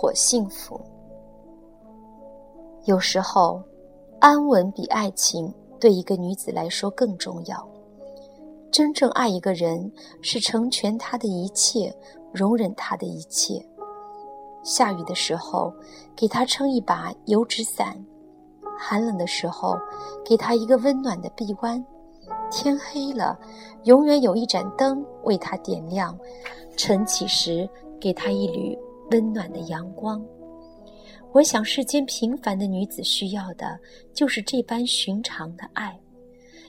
火幸福。有时候，安稳比爱情对一个女子来说更重要。真正爱一个人，是成全他的一切，容忍他的一切。下雨的时候，给他撑一把油纸伞；寒冷的时候，给他一个温暖的臂弯。天黑了，永远有一盏灯为他点亮；晨起时，给他一缕温暖的阳光。我想，世间平凡的女子需要的，就是这般寻常的爱，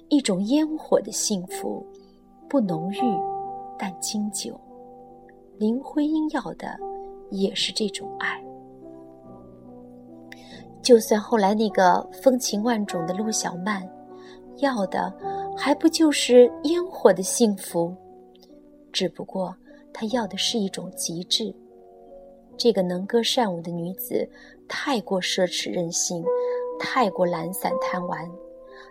一种烟火的幸福，不浓郁，但经久。林徽因要的，也是这种爱。就算后来那个风情万种的陆小曼，要的。还不就是烟火的幸福？只不过她要的是一种极致。这个能歌善舞的女子，太过奢侈任性，太过懒散贪玩。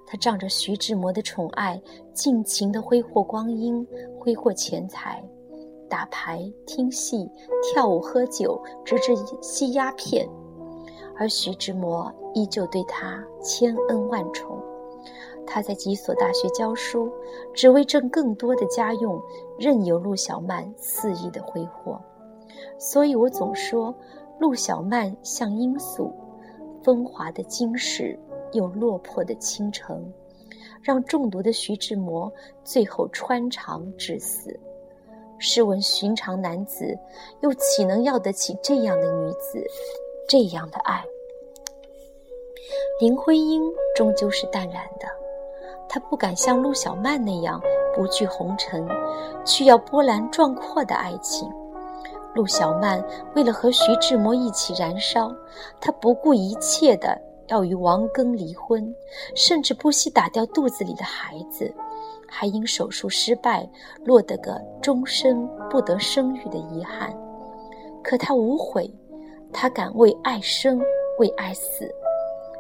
她仗着徐志摩的宠爱，尽情的挥霍光阴，挥霍钱财，打牌、听戏、跳舞、喝酒，直至吸鸦片。而徐志摩依旧对她千恩万宠。他在几所大学教书，只为挣更多的家用，任由陆小曼肆意的挥霍。所以我总说，陆小曼像罂粟，风华的金石又落魄的倾城，让中毒的徐志摩最后穿肠致死。试问寻常男子，又岂能要得起这样的女子，这样的爱？林徽因终究是淡然的。她不敢像陆小曼那样不惧红尘，去要波澜壮阔的爱情。陆小曼为了和徐志摩一起燃烧，她不顾一切的要与王庚离婚，甚至不惜打掉肚子里的孩子，还因手术失败落得个终身不得生育的遗憾。可她无悔，她敢为爱生，为爱死。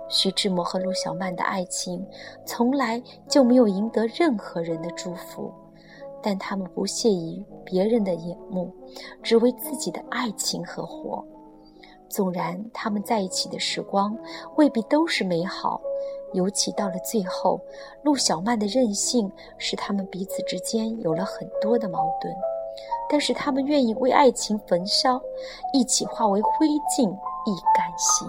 徐志摩和陆小曼的爱情从来就没有赢得任何人的祝福，但他们不屑于别人的眼目，只为自己的爱情和活。纵然他们在一起的时光未必都是美好，尤其到了最后，陆小曼的任性使他们彼此之间有了很多的矛盾，但是他们愿意为爱情焚烧，一起化为灰烬，亦甘心。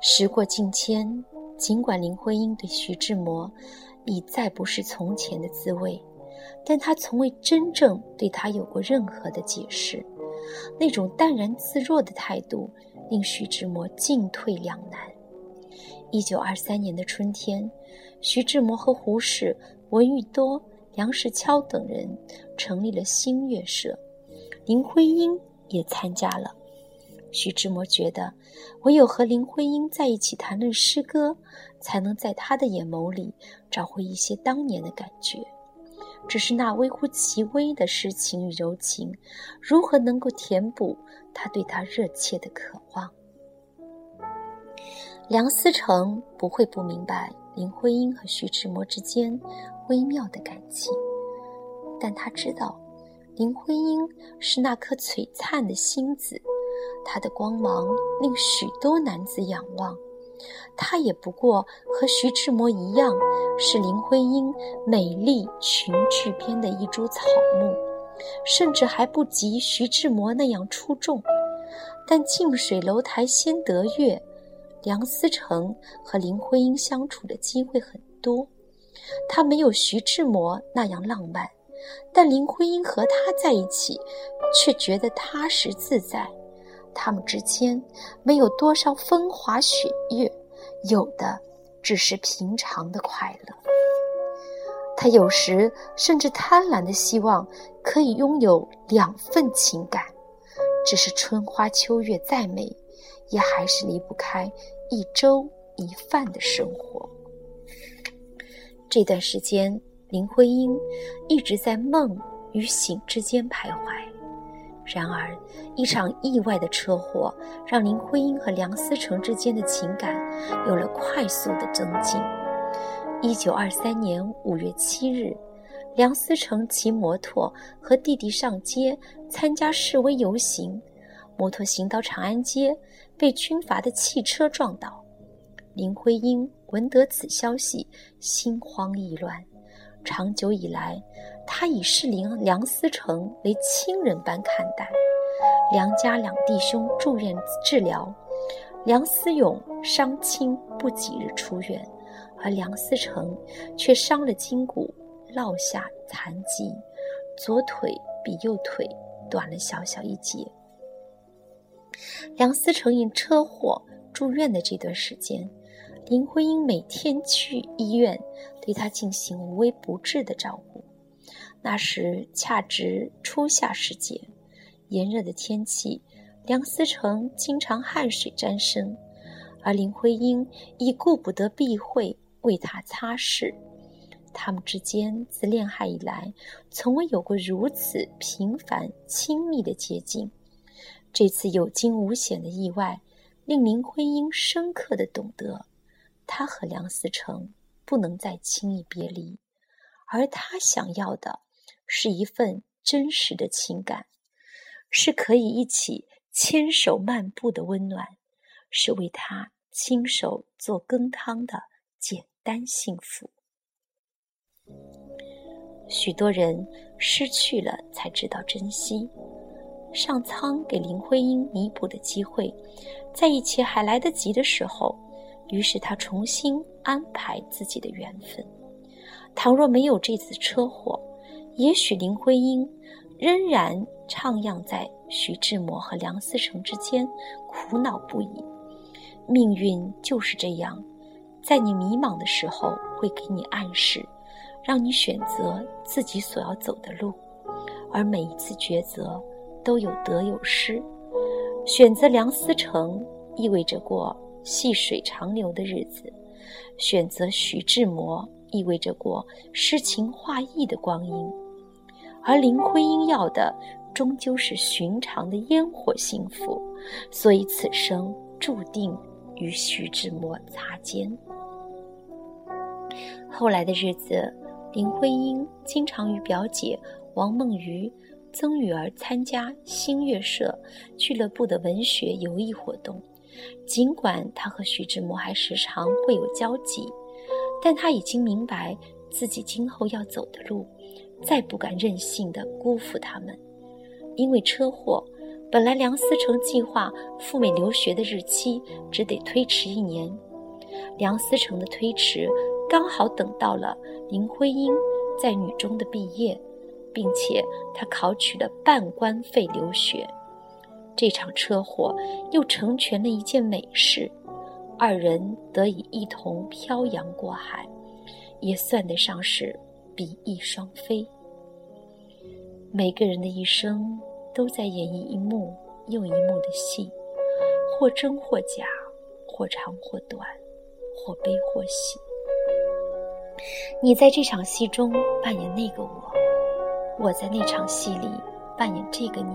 时过境迁，尽管林徽因对徐志摩已再不是从前的滋味，但他从未真正对他有过任何的解释。那种淡然自若的态度，令徐志摩进退两难。一九二三年的春天，徐志摩和胡适、闻彧多、梁实秋等人成立了新月社，林徽因也参加了。徐志摩觉得，唯有和林徽因在一起谈论诗歌，才能在他的眼眸里找回一些当年的感觉。只是那微乎其微的诗情与柔情，如何能够填补他对她热切的渴望？梁思成不会不明白林徽因和徐志摩之间微妙的感情，但他知道，林徽因是那颗璀璨的星子。她的光芒令许多男子仰望，她也不过和徐志摩一样，是林徽因美丽裙裾边的一株草木，甚至还不及徐志摩那样出众。但近水楼台先得月，梁思成和林徽因相处的机会很多，他没有徐志摩那样浪漫，但林徽因和他在一起，却觉得踏实自在。他们之间没有多少风花雪月，有的只是平常的快乐。他有时甚至贪婪的希望可以拥有两份情感，只是春花秋月再美，也还是离不开一粥一饭的生活。这段时间，林徽因一直在梦与醒之间徘徊。然而，一场意外的车祸让林徽因和梁思成之间的情感有了快速的增进。一九二三年五月七日，梁思成骑摩托和弟弟上街参加示威游行，摩托行到长安街，被军阀的汽车撞倒。林徽因闻得此消息，心慌意乱。长久以来，他以视梁梁思成为亲人般看待。梁家两弟兄住院治疗，梁思永伤轻不几日出院，而梁思成却伤了筋骨，落下残疾，左腿比右腿短了小小一截。梁思成因车祸住院的这段时间，林徽因每天去医院。对他进行无微不至的照顾。那时恰值初夏时节，炎热的天气，梁思成经常汗水沾身，而林徽因亦顾不得避讳为他擦拭。他们之间自恋爱以来，从未有过如此频繁亲密的接近。这次有惊无险的意外，令林徽因深刻的懂得，他和梁思成。不能再轻易别离，而他想要的是一份真实的情感，是可以一起牵手漫步的温暖，是为他亲手做羹汤的简单幸福。许多人失去了才知道珍惜，上苍给林徽因弥补的机会，在一切还来得及的时候。于是他重新安排自己的缘分。倘若没有这次车祸，也许林徽因仍然徜徉在徐志摩和梁思成之间，苦恼不已。命运就是这样，在你迷茫的时候会给你暗示，让你选择自己所要走的路，而每一次抉择都有得有失。选择梁思成意味着过。细水长流的日子，选择徐志摩意味着过诗情画意的光阴，而林徽因要的终究是寻常的烟火幸福，所以此生注定与徐志摩擦肩。后来的日子，林徽因经常与表姐王梦瑜、曾雨儿参加新月社俱乐部的文学游艺活动。尽管他和徐志摩还时常会有交集，但他已经明白自己今后要走的路，再不敢任性的辜负他们。因为车祸，本来梁思成计划赴美留学的日期只得推迟一年。梁思成的推迟，刚好等到了林徽因在女中的毕业，并且他考取了半官费留学。这场车祸又成全了一件美事，二人得以一同漂洋过海，也算得上是比翼双飞。每个人的一生都在演绎一幕又一幕的戏，或真或假，或长或短，或悲或喜。你在这场戏中扮演那个我，我在那场戏里扮演这个你。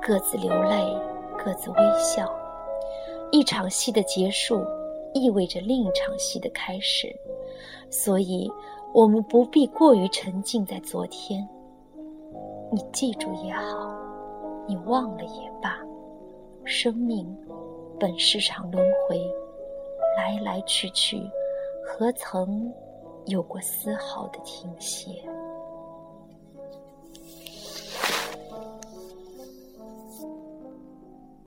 各自流泪，各自微笑。一场戏的结束，意味着另一场戏的开始。所以，我们不必过于沉浸在昨天。你记住也好，你忘了也罢，生命本是场轮回，来来去去，何曾有过丝毫的停歇？